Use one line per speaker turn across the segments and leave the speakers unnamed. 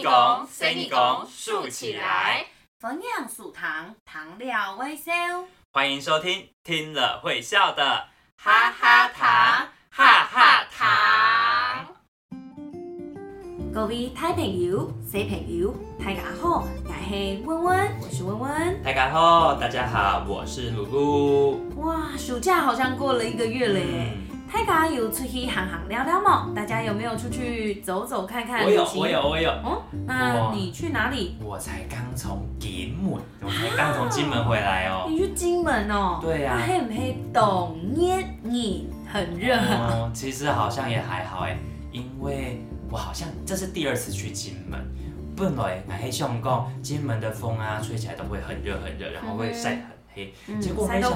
你讲，随你讲，竖起来。
分享数糖，糖料微笑。
欢迎收听，听了会笑的哈哈糖，哈哈糖。
各位台朋友、小朋友，大家好，我是温温，我是温温。
大家好，大家好，我是露露。
哇，暑假好像过了一个月了耶！大家有出去行行聊聊吗？大家有没有出去走走看看？
我有，我有，我有。
哦，那你去哪里？
我才刚从金门，我才刚从金门回来哦。
你去金门哦？
对呀。
黑不黑？懂捏你很热。
哦，其实好像也还好哎，因为我好像这是第二次去金门。本来俺黑相公金门的风啊，吹起来都会很热很热，然后会晒很。黑，结果没想，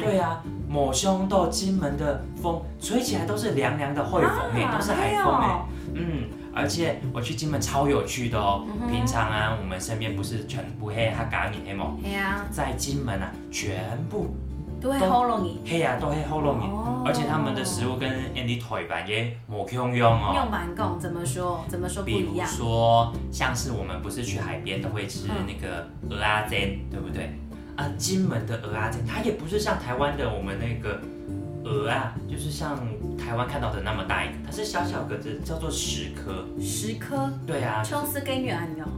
对啊，抹胸到金门的风吹起来都是凉凉的汇风哎，都是海风哎，嗯，而且我去金门超有趣的哦，平常啊，我们身边不是全部黑哈嘎你黑吗？
黑啊，
在金门啊，全部
都黑喉咙你，
黑啊，都黑喉咙你，而且他们的食物跟 Andy 台版也某样样哦。
用蛮讲怎么说？怎么说不
一样？比如说，像是我们不是去海边都会吃那个鹅阿煎，对不对？啊，金门的鹅啊，它也不是像台湾的我们那个鹅啊，就是像台湾看到的那么大一个，它是小小个子，叫做十颗。
十颗？
对啊。
秋丝跟圆哦，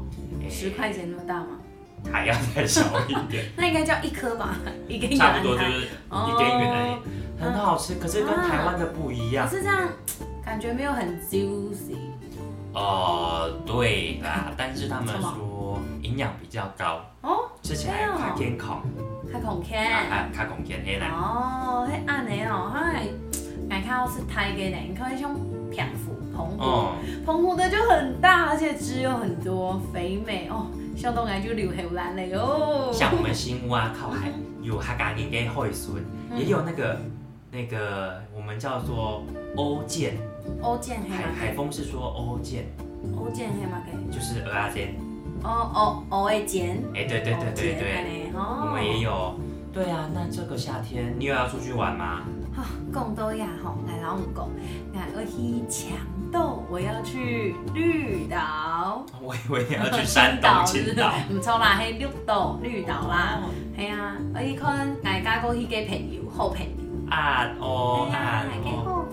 十块钱那么大吗？
还要再小一点。
那应该叫一颗吧？一根。
差不多就是一根圆，很好吃，可是跟台湾的不一样。
可是这样 感觉没有很 juicy。
哦，对啦，但是他们说营养比较高。哦。吃起来较健康，
较空健，
啊，较空健，嘿啦。
哦，嘿，安尼哦，嗨，爱看是台的呢，你看像澎湖，澎湖，澎湖的就很大，而且汁又很多，肥美。哦，相当爱就流口蓝了哟。
像我们新屋啊，靠海，有哈嘎尼跟惠顺，也有那个那个我们叫做欧剑，
欧健
海海风是说欧剑，
欧剑黑嘛给，
就是鹅阿煎。
哦哦哦，会煎。
哎，对对对对对，我们也有。对啊，那这个夏天你有要出去玩吗？
哈，讲到呀吼，来老五讲，来我去强豆，我要去绿岛。
我以为你要去山东青岛。
唔错啦，系绿岛绿岛啦。系啊，我去看大家过去嘅朋友，好朋友。
啊哦啊哦。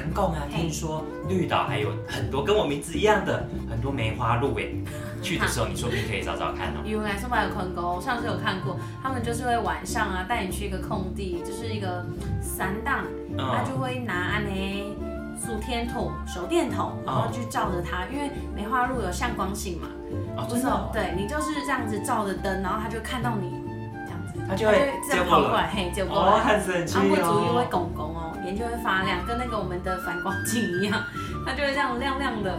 哎，唐贡啊，听说绿岛还有很多跟我名字一样的很多梅花鹿哎。去的时候，你说不定可以找找看哦。
有来说吧，有看过，上次有看过，他们就是会晚上啊，带你去一个空地，就是一个山档，他就会拿安呢数天筒、手电筒，然后去照着它，因为梅花鹿有向光性嘛。
哦，真的。
对你就是这样子照着灯，然后它就看到你这样子，
它就会
这样跑过来，嘿，就过来。
哦，很神奇哦。
他会会拱拱哦，眼睛会发亮，跟那个我们的反光镜一样，它就会这样亮亮的，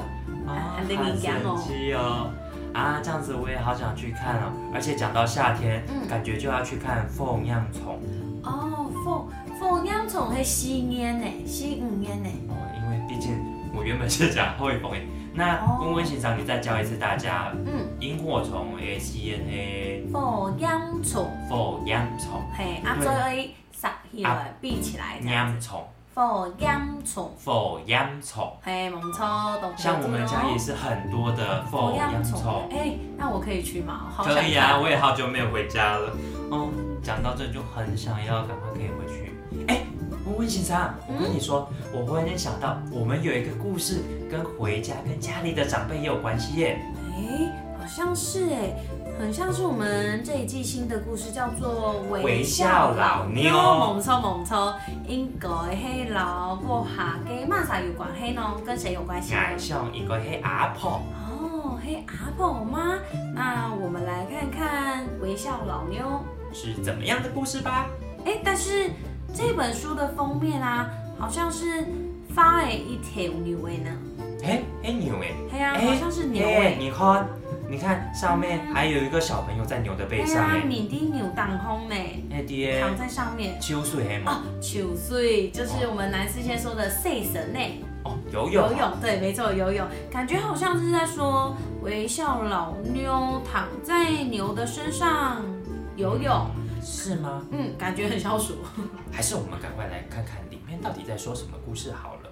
很灵光哦。啊，这样子我也好想去看哦！而且讲到夏天，感觉就要去看凤样虫
哦。凤凤样虫是吸烟呢，吸五烟呢。
哦，因为毕竟我原本是讲后凤诶。那温温先生，你再教一次大家。嗯，萤火虫诶，吸烟诶。
凤样虫。
凤样虫。
嘿，啊，所以撒起来闭起来。
烟虫。
火烟虫，
火烟虫，
嘿，没错，
像我们家也是很多的火烟虫。
哎，那我可以去吗？
可以啊，我也好久没有回家了。哦，讲到这就很想要赶快可以回去。哎，温温先生，我跟你说，我忽然间想到，我们有一个故事跟回家跟家里的长辈也有关系耶。
哎，好像是哎。很像是我们这一季新的故事，叫做《微笑老妞》。猛抽猛抽，应该黑老婆下给马啥有关系呢？跟谁有关系？
爱上一个黑阿婆。
哦，黑阿婆吗？那我们来看看《微笑老妞》
是怎么样的故事吧。
哎，但是这本书的封面啊，好像是发了一条牛尾呢。
哎，哎牛哎，
对啊，好像是牛尾。
你看。你看上面还有一个小朋友在牛的背上哎，
你的牛当空呢，
哎爹，
躺在上面。
秋水黑吗？
秋水就是我们南师先说的赛神呢。
哦，游泳。
游泳，对，没错，游泳，感觉好像是在说微笑老妞躺在牛的身上游泳，
是吗？
嗯，感觉很消暑。
还是我们赶快来看看里面到底在说什么故事好了。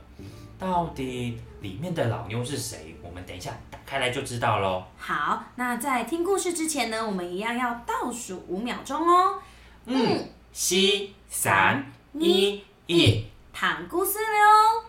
到底里面的老妞是谁？们等一下打开来就知道喽。
好，那在听故事之前呢，我们一样要倒数五秒钟哦。
嗯，七、三、一、一，
躺故事了跳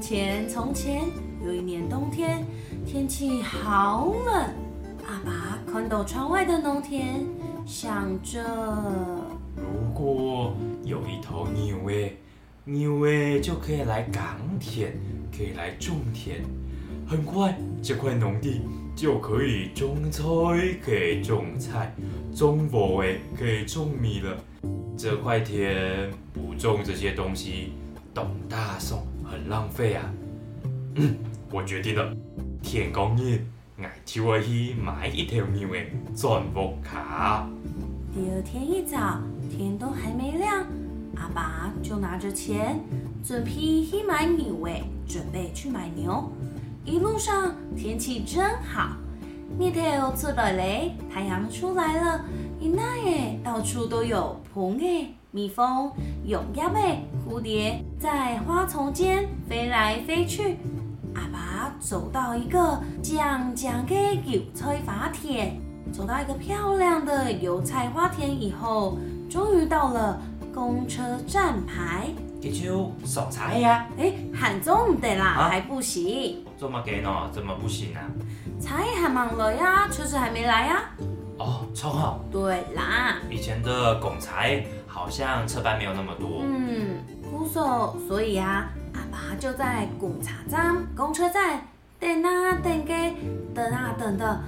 前从前有一年冬天，天气好冷。阿爸看到窗外的农田，想着：
如果有一头牛诶，牛诶就可以来耕田，可以来种田，很快这块农地就可以种菜，可以种菜，种禾诶可以种米了。这块田不种这些东西。董大宋很浪费啊！嗯，我决定了，天公爷，我就要去买一条牛的钻木卡。
第二天一早，天都还没亮，阿爸就拿着钱，准备去买牛诶，准备去买牛。一路上天气真好，日头出来嘞，太阳出来了，一那耶，到处都有棚诶。蜜蜂、蛹鸭妹、蝴蝶在花丛间飞来飞去。阿爸走到一个将将的油菜花田，走到一个漂亮的油菜花田以后，终于到了公车站牌。
这就送菜呀？
哎，喊中的啦，还不行。
这么给呢？怎么不行啊？
菜还忙了呀，车子还没来呀。
哦，超好。
对啦，
以前的拱才。好像车班没有那么多。
嗯，姑嫂，所以啊，阿爸就在公车站、公车站等啊等个，等啊等的，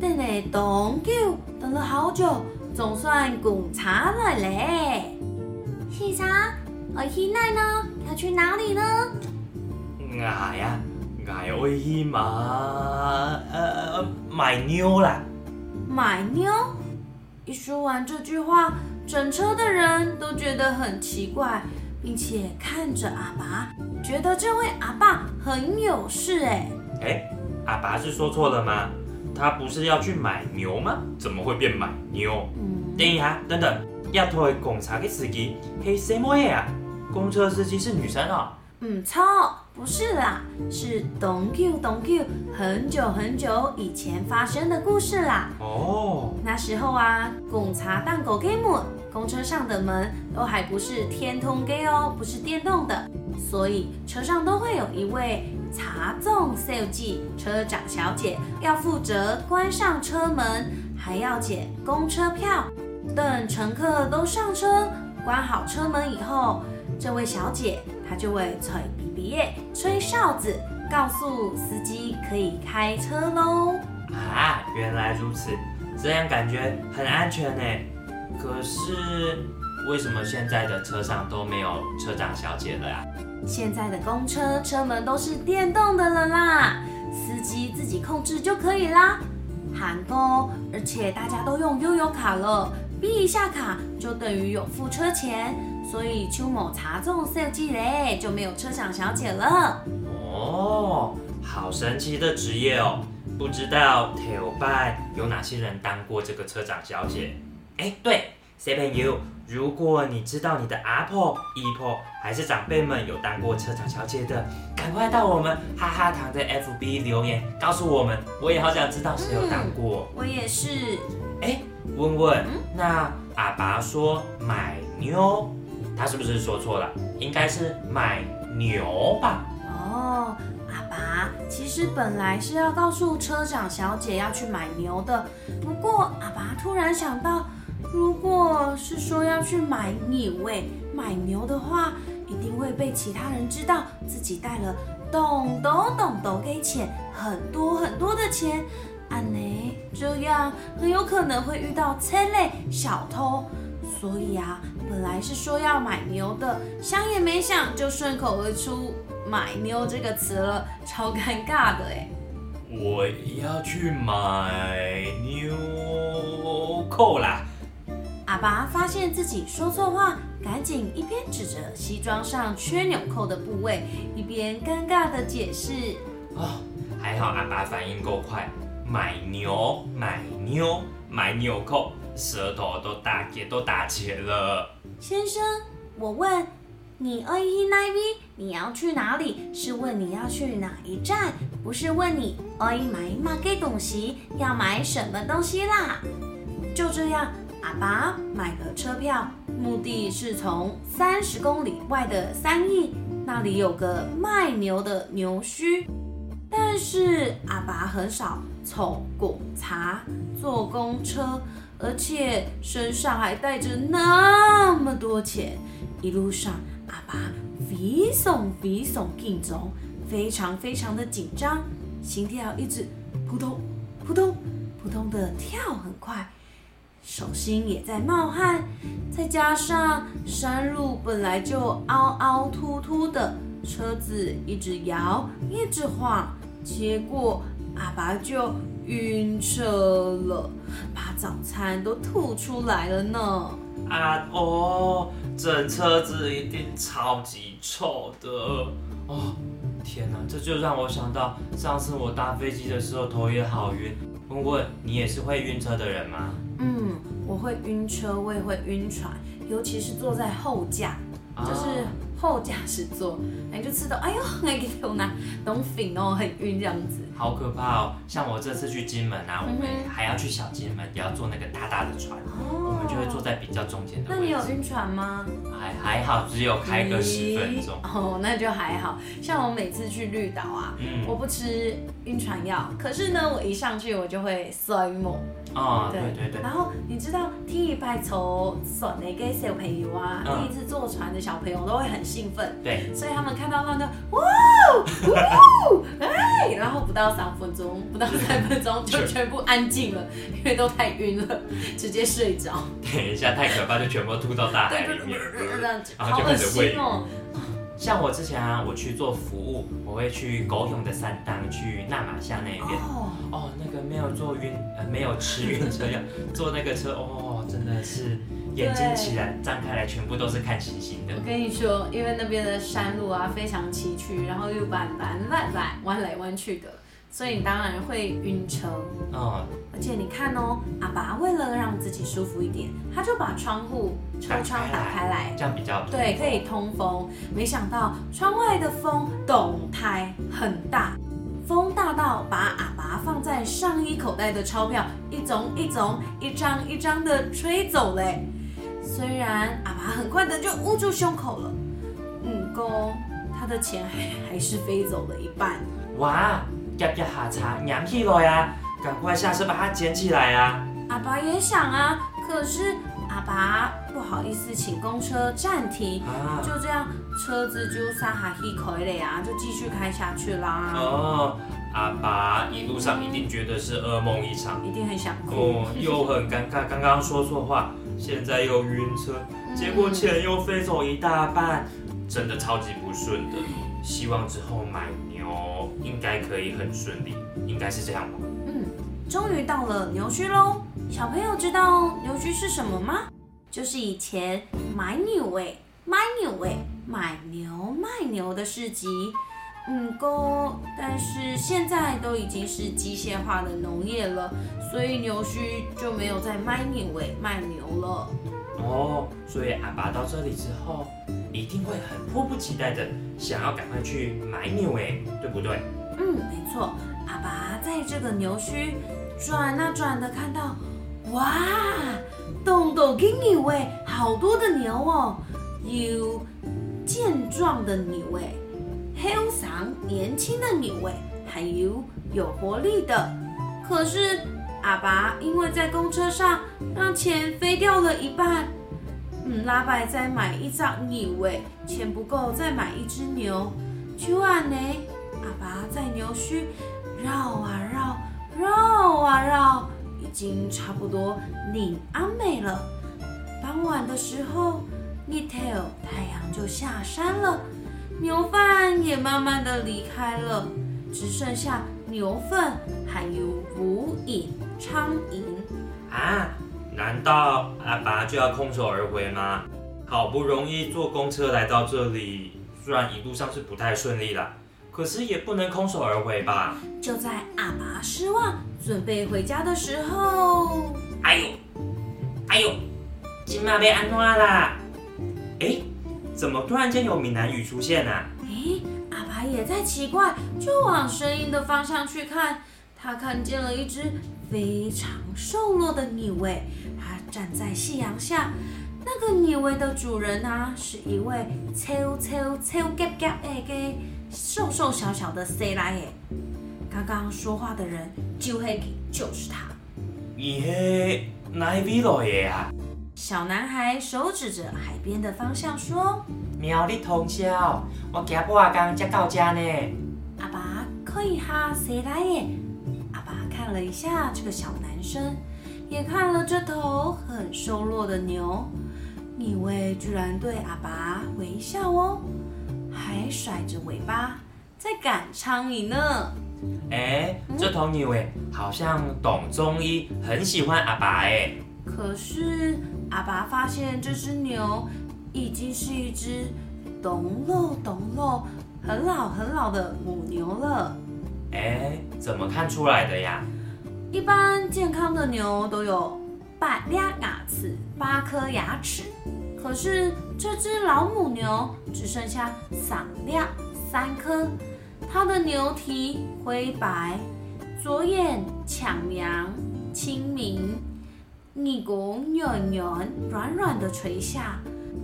等了等久，等了好久，总算公车来嘞。先生，我现在呢要去哪里呢？
我呀，我要去买呃买妞啦。
买妞？一说完这句话。整车的人都觉得很奇怪，并且看着阿爸，觉得这位阿爸很有事哎。
哎，阿爸是说错了吗？他不是要去买牛吗？怎么会变买牛？嗯，等一下，等等，要推公车的司机是什么呀？公车司机是女生哦。
嗯，错，不是啦，是东 Q 东 Q，很久很久以前发生的故事啦。哦，那时候啊，公茶蛋狗给门，公车上的门都还不是天通给哦，不是电动的，所以车上都会有一位茶总司机车长小姐，要负责关上车门，还要检公车票。等乘客都上车，关好车门以后，这位小姐。她就会吹鼻鼻耶，吹哨子，告诉司机可以开车喽。
啊，原来如此，这样感觉很安全呢。可是为什么现在的车上都没有车长小姐了呀？
现在的公车车门都是电动的了啦，司机自己控制就可以啦。韩工，而且大家都用悠游卡了，逼一下卡就等于有付车钱。所以邱某查中设计嘞，就没有车长小姐了。
哦，好神奇的职业哦！不知道台拜有哪些人当过这个车长小姐？哎，对，小朋友，如果你知道你的阿婆、姨婆还是长辈们有当过车长小姐的，赶快到我们哈哈堂的 FB 留言告诉我们，我也好想知道谁有当过。
我也是。
哎，问问，那阿爸说买妞。他是不是说错了？应该是买牛吧？
哦，阿爸，其实本来是要告诉车长小姐要去买牛的。不过阿爸突然想到，如果是说要去买牛，喂，买牛的话，一定会被其他人知道自己带了咚咚咚咚给钱，很多很多的钱。安呢，这样很有可能会遇到车类小偷。所以啊，本来是说要买牛的，想也没想就顺口而出“买牛”这个词了，超尴尬的哎。
我要去买纽扣啦！
阿爸发现自己说错话，赶紧一边指着西装上缺纽扣的部位，一边尴尬的解释：“
哦，还好阿爸反应够快，买牛买妞买纽扣，舌头都打结都打结了。”
先生，我问。你二一那一 V，你要去哪里？是问你要去哪一站，不是问你二一买马给东西要买什么东西啦。就这样，阿爸买了车票，目的是从三十公里外的三义，那里有个卖牛的牛墟。但是阿爸很少从果茶坐公车，而且身上还带着那么多钱，一路上。阿爸飞耸飞耸紧张，非常非常的紧张，心跳一直扑通扑通扑通的跳很快，手心也在冒汗，再加上山路本来就凹凹凸凸的，车子一直摇一直晃，结果阿爸就晕车了，把早餐都吐出来了呢。
啊哦，整车子一定超级臭的哦！天哪，这就让我想到上次我搭飞机的时候头也好晕。问问你也是会晕车的人吗？
嗯，我会晕车，我也会晕船，尤其是坐在后驾，就是。后驾驶座，你就知道，哎呦，那个头呢，懂 f 哦，很晕这样子，
好可怕哦！像我这次去金门啊，我们还要去小金门，也要坐那个大大的船，我们就会坐在比较中间的。
那你有晕船吗？
还还好，只有开个十分钟。
哦，那就还好。像我每次去绿岛啊，我不吃晕船药，可是呢，我一上去我就会摔猛。
啊，对对对。
然后你知道，第一排坐船的给小朋友啊，第一次坐船的小朋友都会很兴奋。
对。
所以他们看到那个哇哦，哎，然后不到三分钟，不到三分钟就全部安静了，因为都太晕了，直接睡着。
等一下，太可怕，就全部吐到大海里面，
然后就开始喂。
像我之前啊，我去做服务，我会去狗勇的山当，去纳马夏那边。哦，哦，那个没有坐晕，呃，没有吃晕车药，坐那个车，哦，真的是眼睛起来张开来，全部都是看星星的。
我跟你说，因为那边的山路啊非常崎岖，然后又弯弯弯弯弯来弯去的。所以你当然会晕车，嗯，而且你看哦，阿爸为了让自己舒服一点，他就把窗户车窗打开来，
这样比较
对，可以通风。没想到窗外的风动态很大，风大到把阿爸放在上衣口袋的钞票一种一种、一张一张的吹走嘞。虽然阿爸很快的就捂住胸口了，嗯，公他的钱还还是飞走了一半。
哇！夹夹下茶，扬起来呀！赶快下车把它捡起来呀！
阿爸也想啊，可是阿爸不好意思请公车暂停，就这样车子就撒哈气开了呀，就继续开下去啦。
哦，阿爸一路上一定觉得是噩梦一场，
一定很想哭，
又很尴尬，刚刚说错话，现在又晕车，结果钱又飞走一大半，真的超级不顺的。希望之后买牛应该可以很顺利，应该是这样吧。
嗯，终于到了牛墟喽。小朋友知道牛墟是什么吗？就是以前买牛诶，买牛诶，买牛卖牛的市集。嗯，哥，但是现在都已经是机械化的农业了，所以牛墟就没有再卖牛诶，卖牛了。
哦，所以阿爸到这里之后。一定会很迫不及待的想要赶快去买牛哎，对不对？
嗯，没错。阿爸在这个牛墟转啊转的，看到哇，洞洞给牛哎，好多的牛哦，有健壮的牛哎，很长年轻的牛哎，还有有活力的。可是阿爸因为在公车上让钱飞掉了一半。嗯，拉拜再买一张逆位，钱不够再买一只牛。就安呢，阿爸在牛墟绕啊绕，绕啊绕，已经差不多领安美了。傍晚的时候，一 t a l 太阳就下山了，牛贩也慢慢的离开了，只剩下牛粪还有无影苍蝇。
啊，难道阿爸就要空手而回吗？好不容易坐公车来到这里，虽然一路上是不太顺利啦，可是也不能空手而回吧？
就在阿爸失望准备回家的时候，
哎呦，哎呦，金马被安怎啦？哎，怎么突然间有闽南语出现啊？
哎，阿爸也在奇怪，就往声音的方向去看，他看见了一只非常瘦弱的牛诶，它站在夕阳下。那个女尾的主人呢，是一位超超超夹夹的个瘦瘦小小的 C 来耶。刚刚说话的人就会就是他。
伊嘿哪位老爷啊？
小男孩手指着海边的方向说：“
苗栗通宵，我行半工才到家呢。”
阿爸可以下 C 来耶。看了一下这个小男生，也看了这头很瘦弱的牛。你位居然对阿爸微笑哦，还甩着尾巴在赶苍蝇呢。
哎，这头牛哎，好像懂中医，很喜欢阿爸哎。
可是阿爸发现这只牛已经是一只懂肉懂肉、很老很老的母牛了。
哎，怎么看出来的呀？
一般健康的牛都有八俩牙齿，八颗牙齿。可是这只老母牛只剩下三两三颗，它的牛蹄灰白，左眼抢亮清明，耳拱圆圆软软的垂下，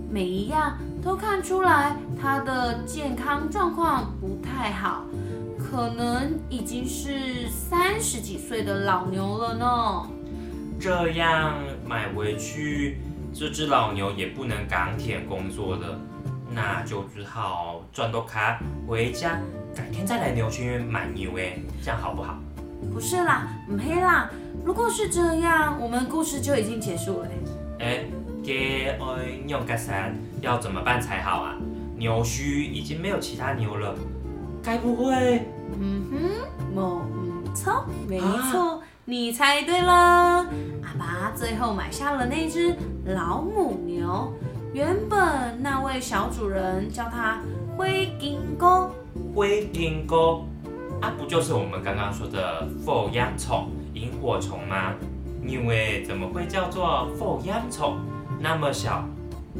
每一样都看出来它的健康状况不太好，可能已经是三十几岁的老牛了呢。
这样买回去。这只老牛也不能港铁工作了，那就只好赚多卡回家，改天再来牛群买牛哎，这样好不好？
不是啦，唔黑啦。如果是这样，我们故事就已经结束了。
哎，给爱用个伞要怎么办才好啊？牛须已经没有其他牛了，该不会？
嗯哼，没错，没错。你猜对了，阿爸最后买下了那只老母牛。原本那位小主人叫它灰金钩，
灰金钩，啊，不就是我们刚刚说的凤央虫、萤火虫吗？因为怎么会叫做凤央虫？那么小，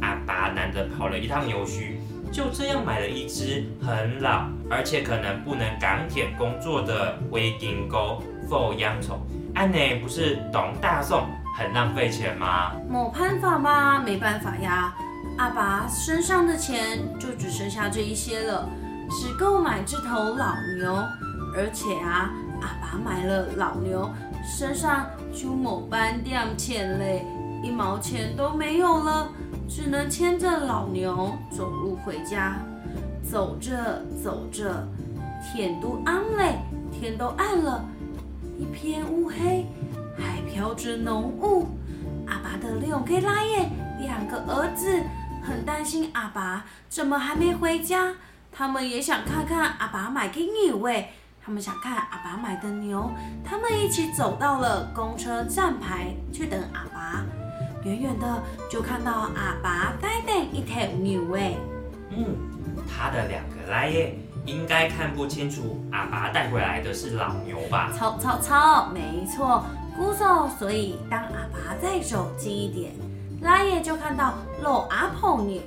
阿爸难得跑了一趟牛墟，就这样买了一只很老，而且可能不能港铁工作的灰金钩凤央虫。安内不是懂大宋，很浪费钱吗？
没办法嘛，没办法呀。阿爸身上的钱就只剩下这一些了，只够买这头老牛。而且啊，阿爸买了老牛，身上就某半点钱嘞，一毛钱都没有了，只能牵着老牛走路回家。走着走着，天都暗嘞，天都暗了。一片乌黑，还飘着浓雾。阿爸的六个拉耶，两个儿子很担心阿爸怎么还没回家。他们也想看看阿爸买给牛喂，他们想看阿爸买的牛。他们一起走到了公车站牌去等阿爸。远远的就看到阿爸在等一头牛喂。
嗯，他的两个拉耶。应该看不清楚，阿爸带回来的是老牛吧？
操操操，没错，姑嫂。所以当阿爸再走近一点，拉耶就看到老阿婆牛。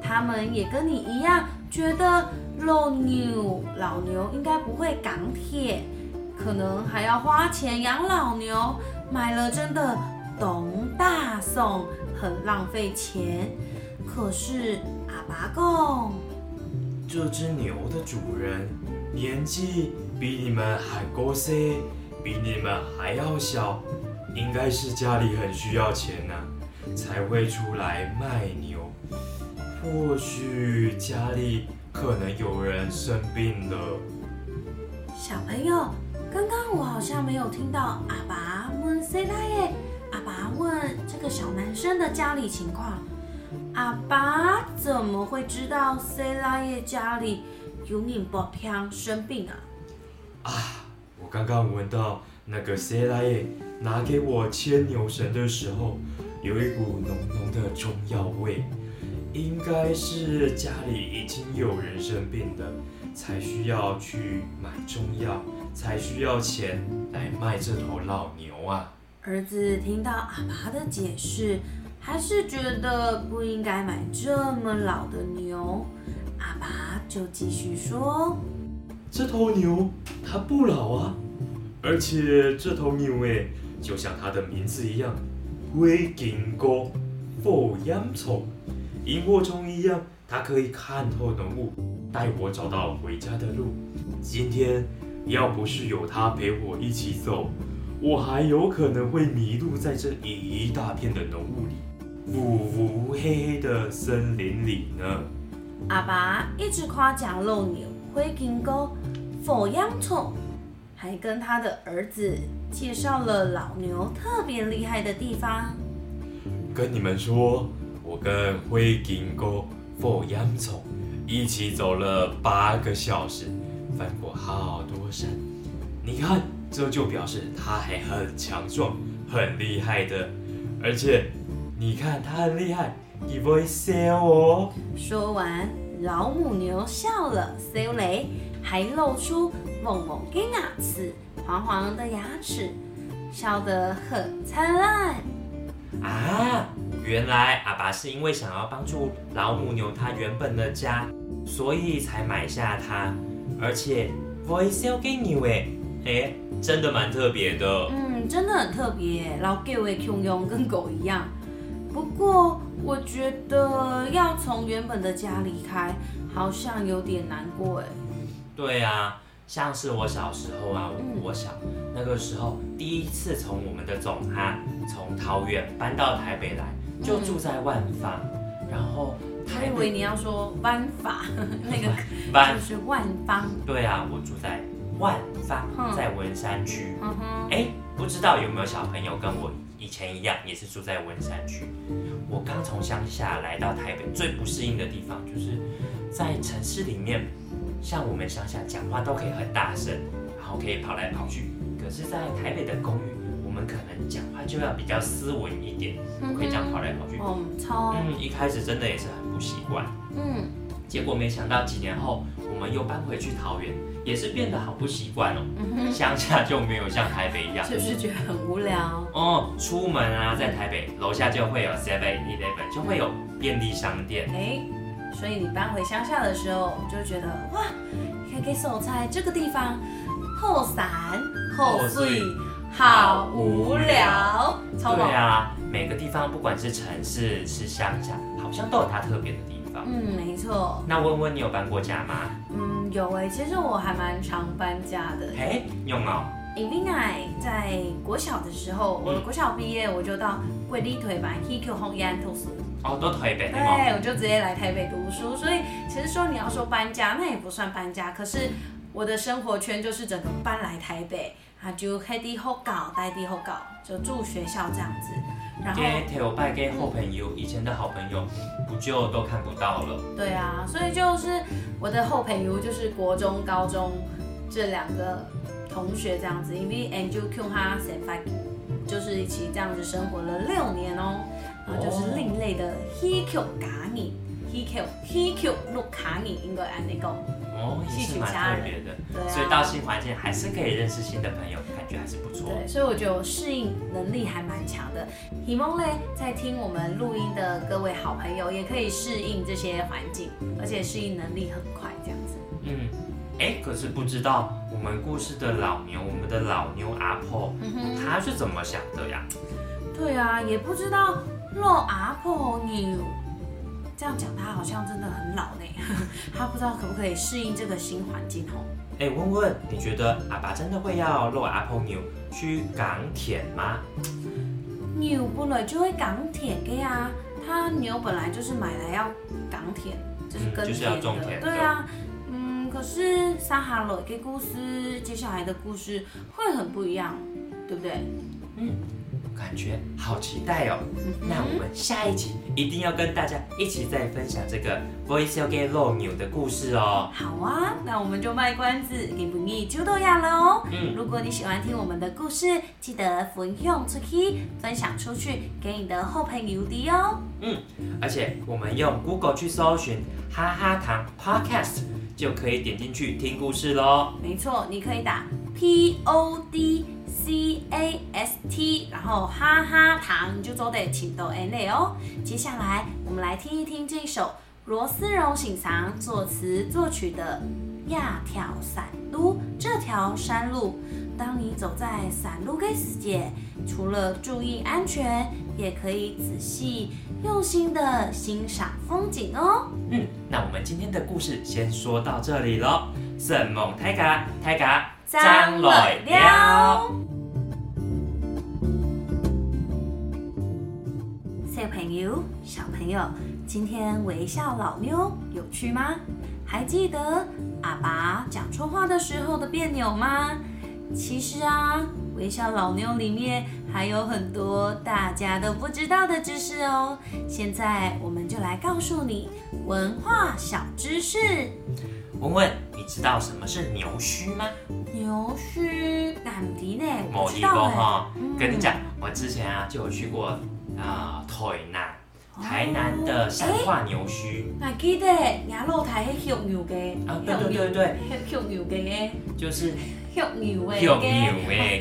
他们也跟你一样，觉得老牛老牛应该不会港铁，可能还要花钱养老牛，买了真的东大宋，很浪费钱。可是阿爸讲。
这只牛的主人年纪比你们还高些，比你们还要小，应该是家里很需要钱呢，才会出来卖牛。或许家里可能有人生病了。
小朋友，刚刚我好像没有听到阿爸问谁来耶？问这个小男生的家里情况。阿爸怎么会知道塞拉叶家里有人不听生病啊？
啊，我刚刚闻到那个塞拉叶拿给我牵牛绳的时候，有一股浓浓的中药味，应该是家里已经有人生病的，才需要去买中药，才需要钱来卖这头老牛啊。
儿子听到阿爸的解释。还是觉得不应该买这么老的牛，阿爸就继续说：“
这头牛它不老啊，而且这头牛哎，就像它的名字一样，会经过火焰虫、萤火虫一样，它可以看透浓雾，带我找到回家的路。今天要不是有它陪我一起走，我还有可能会迷路在这一大片的浓雾里。”乌乌黑黑的森林里呢。
阿爸一直夸奖老牛会经过火焰虫，还跟他的儿子介绍了老牛特别厉害的地方。
跟你们说，我跟灰经过火焰虫一起走了八个小时，翻过好多山。你看，这就表示他还很强壮，很厉害的，而且。你看它很厉害，你会笑哦。
说完，老母牛笑了，笑雷还露出萌萌的牙齿，黄黄的牙齿，笑得很灿烂。
啊，原来阿爸是因为想要帮助老母牛它原本的家，所以才买下它，而且会笑给你哎，哎，真的蛮特别的。
嗯，真的很特别，老狗也穷用跟狗一样。不过，我觉得要从原本的家离开，好像有点难过哎。
对啊，像是我小时候啊，我小那个时候第一次从我们的总哈从桃园搬到台北来，就住在万方，然后
他以为你要说万法 那个 就是万方。
对啊，我住在万方，在文山区。哎，不知道有没有小朋友跟我？以前一样，也是住在文山区。我刚从乡下来到台北，最不适应的地方就是在城市里面，像我们乡下讲话都可以很大声，然后可以跑来跑去。可是，在台北的公寓，我们可能讲话就要比较斯文一点，不可以这样跑来跑去。
嗯，超。
嗯，一开始真的也是很不习惯。嗯。结果没想到几年后，我们又搬回去桃园。也是变得好不习惯哦，乡下就没有像台北一样，
是不是觉得很无聊？
哦，出门啊，在台北楼下就会有 Seven Eleven，就会有便利商店。
哎，所以你搬回乡下的时候，就觉得哇，可以给手在这个地方后散后碎，好无聊。
对啊，每个地方不管是城市是乡下，好像都有它特别的地方。
嗯，没错。
那温温，你有搬过家吗？
嗯。有哎，其实我还蛮常搬家的。
哎，有吗。
因为哎，在国小的时候，我国小毕业我就到贵丽腿吧，HQ 红安图书。
哦，都台北。
对，我就直接来台北读书。所以其实说你要说搬家，那也不算搬家。可是我的生活圈就是整个搬来台北，啊，就黑地后搞，待地后搞，就住学校这样子。
给头拜给好朋友，以前的好朋友不就都看不到了？
对啊，所以就是我的后朋友，就是国中、高中这两个同学这样子，因为 Angel Q 哈 s e n f 就是一起这样子生活了六年哦，然后就是另类的 He Q 卡你，He Q He Q 录卡你，应该按那个。
哦，也是蛮特别的，对，所以到新环境还是可以认识新的朋友，感觉还是不错。
对，所以我觉得我适应能力还蛮强的。希望嘞，在听我们录音的各位好朋友也可以适应这些环境，而且适应能力很快，这样子。
嗯，哎，可是不知道我们故事的老牛，我们的老牛阿婆，他是怎么想的呀？
对啊，也不知道老阿婆你。这样讲，他好像真的很老呢。他不知道可不可以适应这个新环境哦。
哎，问问，你觉得阿爸真的会要落阿婆牛去港铁吗？
牛本来就会港铁的呀，他牛本来就是买来要港铁，就是耕田的。对啊，嗯，可是撒哈罗的故事，接下来的故事会很不一样，对不对？
嗯。感觉好期待哦。那我们下一集一定要跟大家一起再分享这个 Voice o g e 漏牛的故事哦。
好啊，那我们就卖关子，给不你就都要了哦。嗯，如果你喜欢听我们的故事，记得分享出去，分享出去给你的好朋友的哦。
嗯，而且我们用 Google 去搜寻哈哈糖 Podcast，就可以点进去听故事喽。
没错，你可以打 P O D。C A S T，然后哈哈糖就做得请到 N 类哦。接下来我们来听一听这首罗思荣醒藏作词作曲的《亚条散路》。这条山路，当你走在散路的世界，除了注意安全，也可以仔细用心的欣赏风景哦。
嗯，那我们今天的故事先说到这里喽。圣梦泰嘎泰嘎。张来了，
朋友，小朋友，今天微笑老妞有趣吗？还记得阿爸讲错话的时候的别扭吗？其实啊，微笑老妞里面还有很多大家都不知道的知识哦。现在我们就来告诉你文化小知识。
文文，你知道什么是牛须吗？
牛须敢迪呢？
某一个哈，跟你讲，我之前啊就有去过啊台南，台南的山化牛须。
还记得亚露台是血牛嘅？
啊，对对对对，
血牛嘅，
就是
血牛嘅。
血牛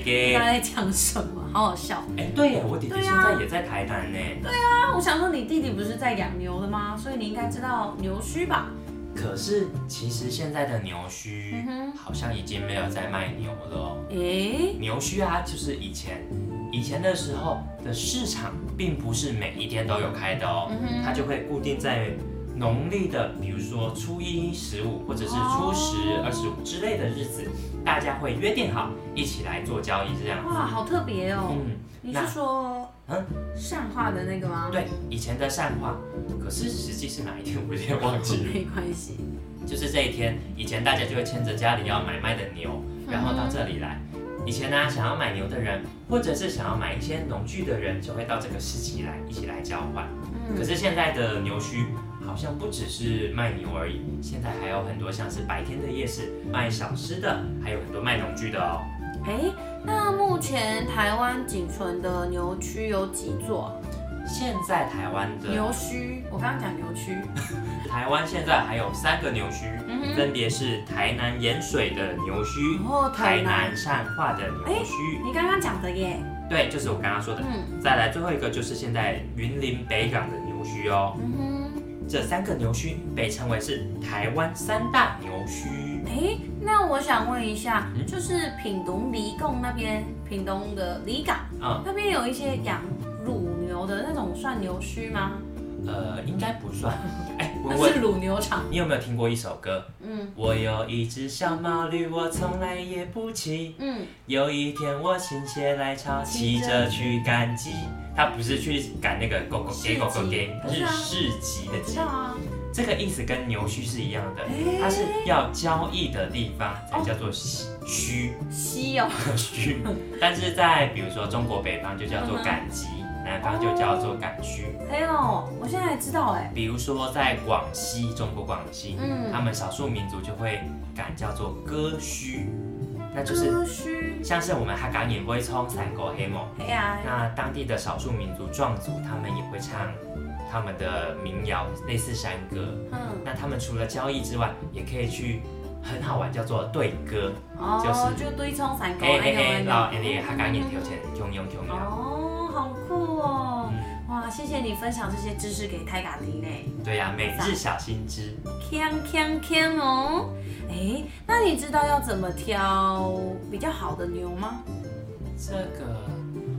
嘅。
他在讲什么？好好笑。
哎，对呀，我弟弟现在也在台南呢。
对啊，我想说你弟弟不是在养牛的吗？所以你应该知道牛须吧？
可是，其实现在的牛须好像已经没有在卖牛了。诶，牛须啊，就是以前以前的时候的市场，并不是每一天都有开的哦。它就会固定在农历的，比如说初一、十五，或者是初十、二十五之类的日子，大家会约定好一起来做交易，这样。
哇，好特别哦。嗯，你是说？嗯，善化的那个吗？
对，以前的善化，可是实际是哪一天我有点忘记了。
没关系，
就是这一天，以前大家就会牵着家里要买卖的牛，然后到这里来。以前呢，想要买牛的人，或者是想要买一些农具的人，就会到这个市集来一起来交换。嗯，可是现在的牛墟好像不只是卖牛而已，现在还有很多像是白天的夜市卖小吃的，还有很多卖农具的哦。
哎，那目前台湾仅存的牛区有几座？
现在台湾的
牛墟，我刚刚讲牛区。
台湾现在还有三个牛墟，分别是台南盐水的牛墟，台南善化的牛墟。
你刚刚讲的耶？
对，就是我刚刚说的。嗯。再来最后一个就是现在云林北港的牛墟哦。嗯哼。这三个牛墟被称为是台湾三大牛墟。
哎，那我想问一下，就是品东离贡那边，品东的离港啊，那边有一些养乳牛的那种算牛墟吗？
呃，应该不算。
哎，那是乳牛场。
你有没有听过一首歌？嗯，我有一只小毛驴，我从来也不骑。嗯，有一天我心血来潮，骑着去赶集。他不是去赶那个狗狗给狗狗给，是市集的集。这个意思跟牛墟是一样的，它是要交易的地方才叫做墟
墟哦
墟，但是在比如说中国北方就叫做赶集，南方就叫做赶墟。
哎呦，我现在知道哎。
比如说在广西，中国广西，嗯，他们少数民族就会赶叫做歌墟，
那就是
像是我们哈港也会唱三国黑梦，那当地的少数民族壮族他们也会唱。他们的民谣类似山歌，嗯，那他们除了交易之外，也可以去很好玩，叫做对歌，
哦，就对唱山歌，嘿嘿嘿，
然后你还敢演跳起来，跳跳跳
哦，好酷哦，哇，谢谢你分享这些知识给泰嘎迪呢。
对呀，每日小心知，
锵锵锵哦，哎，那你知道要怎么挑比较好的牛吗？
这个。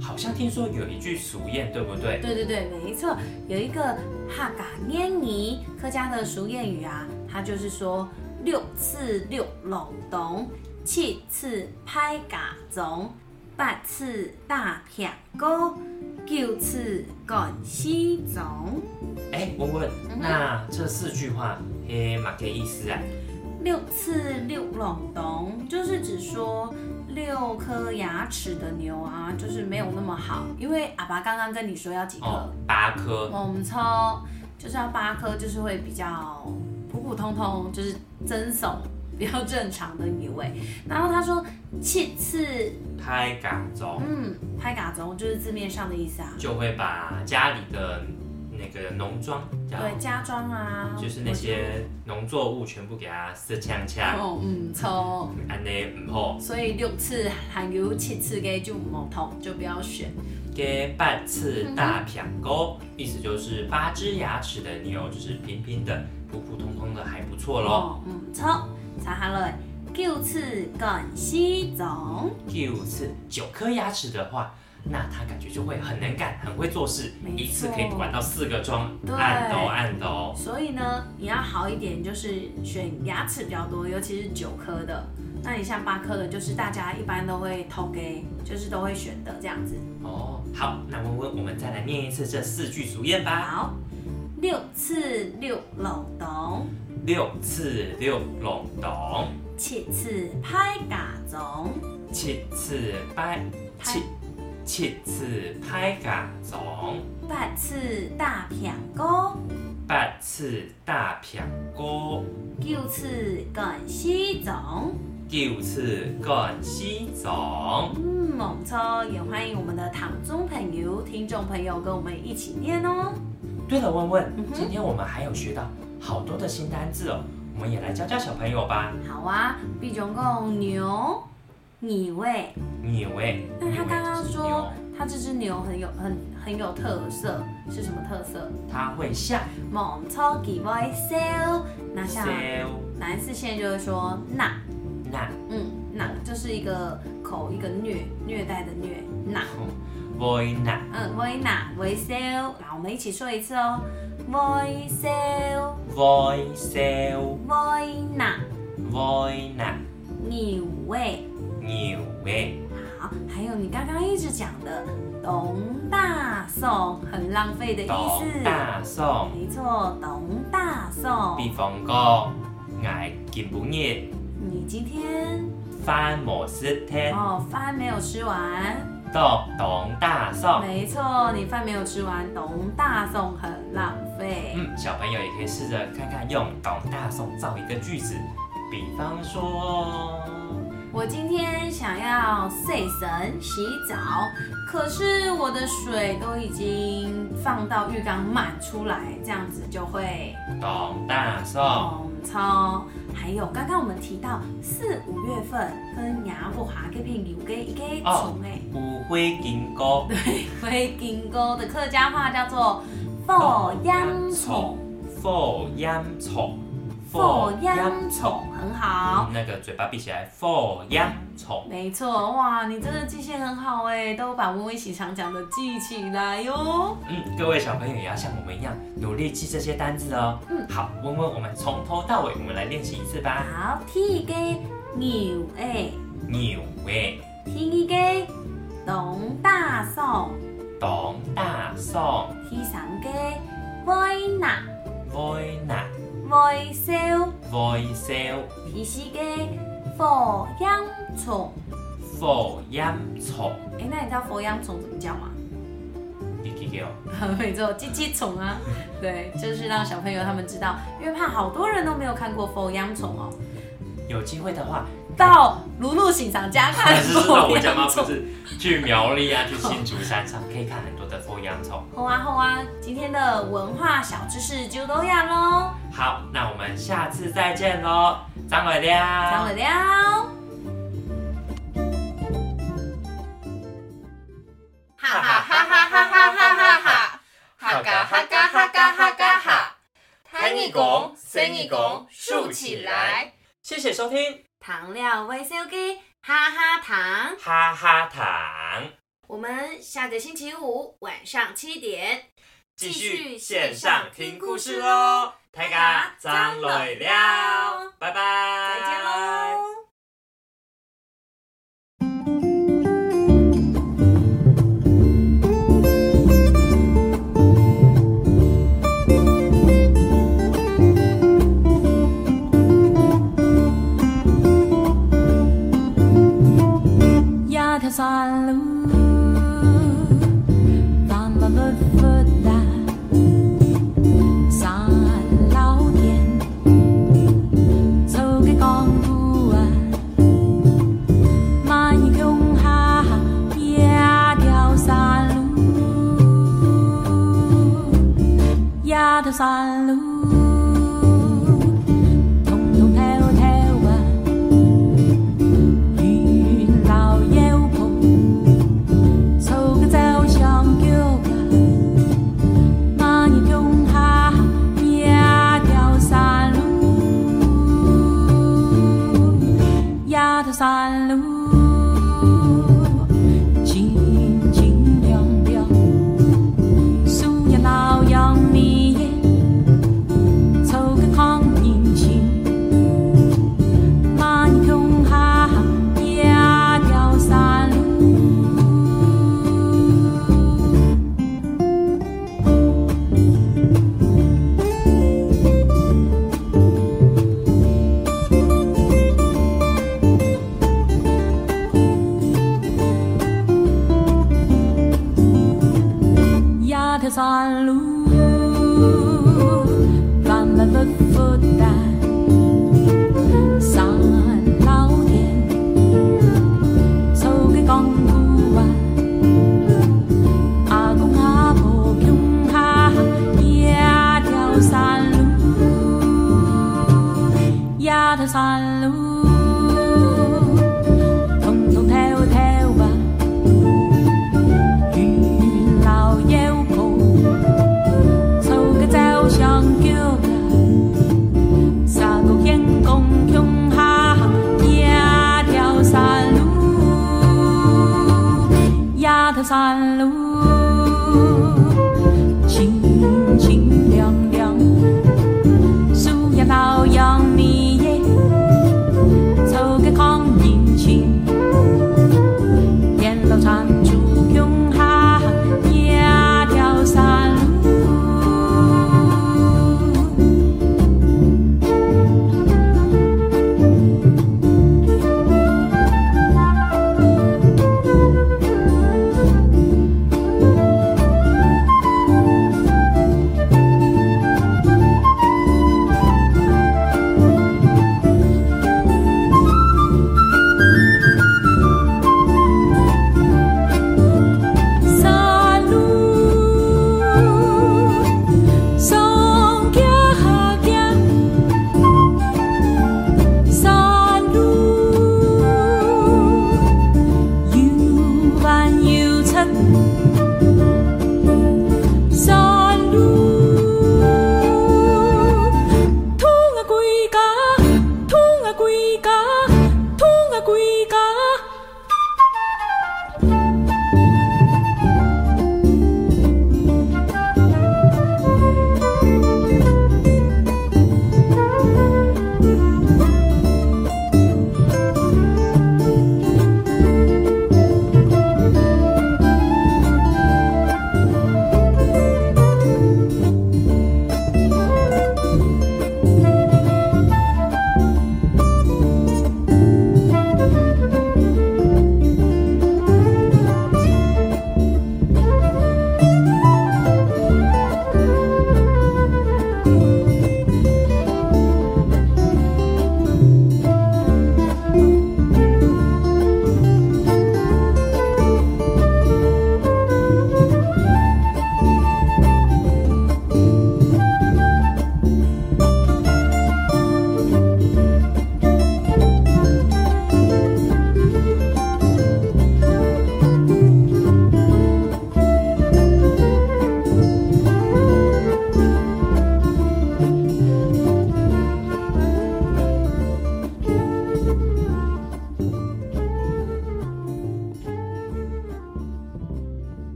好像听说有一句俗谚，对不对？
对对对，没错，有一个哈嘎捏尼客家的俗谚语啊，它就是说六次六龙洞，七次拍嘎种，八次大片沟，九次赶西总。
哎，问问，那这四句话嘿，嘛给意思啊？
六次六龙洞就是指说。六颗牙齿的牛啊，就是没有那么好，因为阿爸刚刚跟你说要几颗，
哦，八颗，
我们抽就是要八颗，就是会比较普普通通，就是增耸比较正常的牛味。然后他说七次，
拍嘎中，
嗯，拍嘎中就是字面上的意思啊，
就会把家里的那个农庄，叫
对，家装啊，
就是那些农作物全部给它撕呛呛，
哦，嗯，抽。
安尼唔好，
所以六次含有七次给就唔同，就不要选。
给八次大片沟，意思就是八只牙齿的牛，就是平平的、普普通通的，还不错咯。
哦，嗯，错，查下来九次更西种，
九次九颗牙齿的话，那他感觉就会很能干，很会做事
没，错
一次可以管到四个庄，按都按的哦。
所以呢，你要好一点，就是选牙齿比较多，尤其是九颗的。那你像八颗的，就是大家一般都会投给，就是都会选的这样子。
哦，好，那温温，我们再来念一次这四句俗谚吧。
好，六次六漏洞，
六次六龙洞，
七次拍嘎种，
七次拍七七次拍嘎总，
八次大片沟，
八次大片锅，
九次更西总。
九次干西总。
嗯，没错，也欢迎我们的堂中朋友、听众朋友跟我们一起念哦。
对了，问问
嗯，
今天我们还有学到好多的新单字哦，我们也来教教小朋友吧。
好啊，毕总共牛、你喂。
牛喂，
那他刚刚
牛
说他这只牛很有很很有特色，是什么特色？
它会下
猛超级会笑。那像
sell
南四县就会说那，
那
嗯，那就是一个口一个虐虐待的虐那
那
嗯，会那会笑。那我们一起说一次哦，会笑
，boy sell
会那
boy 那
牛喂。
牛哎，
好，还有你刚刚一直讲的董大宋，很浪费的意
董
思。
大宋。
没错，董大宋。
比方讲，我今半夜
你今天
饭冇食天
哦饭没有吃完，
到董大宋。
没错，你饭没有吃完，董大宋很浪费。
嗯，小朋友也可以试着看看用董大宋造一个句子，比方说，
我今天想要睡神洗澡，可是我的水都已经放到浴缸满出来，这样子就会
董大宋。
红超。还有刚刚我们提到四五月份跟牙不下给片牛给一个虫哎，
有花金钩，
对，会经过的客家话叫做火央虫，
火央虫，
火央虫很好。
嗯那个嘴巴闭起来，火央虫。
没错，哇，你真的记性很好哎，都把温温喜常讲的记起来哟。
嗯，各位小朋友也要像我们一样努力记这些单字哦。
嗯
好，温温，我们从头到尾，我们来练习一次吧。
好，第一个牛哎，
牛诶，
第二个威少，
威少，
第四个火央虫。
火央虫，
哎，那你知道佛央虫怎么叫吗？
你记给我。
没错，鸡鸡虫啊，对，就是让小朋友他们知道，因为怕好多人都没有看过佛央虫哦。
有机会的话，
到卢路醒长家看
还 是知道
佛
我家吗？不是去苗栗啊，去新竹山上可以看很多的佛央虫。
好啊好啊，今天的文化小知识就都样喽，
好，那我们下次再见喽，张伟亮，
张伟亮。
哈哈哈哈哈哈哈哈哈，哈。嘎哈嘎哈嘎哈嘎。哈，弹一拱，伸一拱，竖起来。
谢谢收听，
糖料微笑给哈哈糖，
哈哈糖，
我们下个星期五晚上七点
继续线上听故事喽，大家张磊了，拜拜，
再见喽。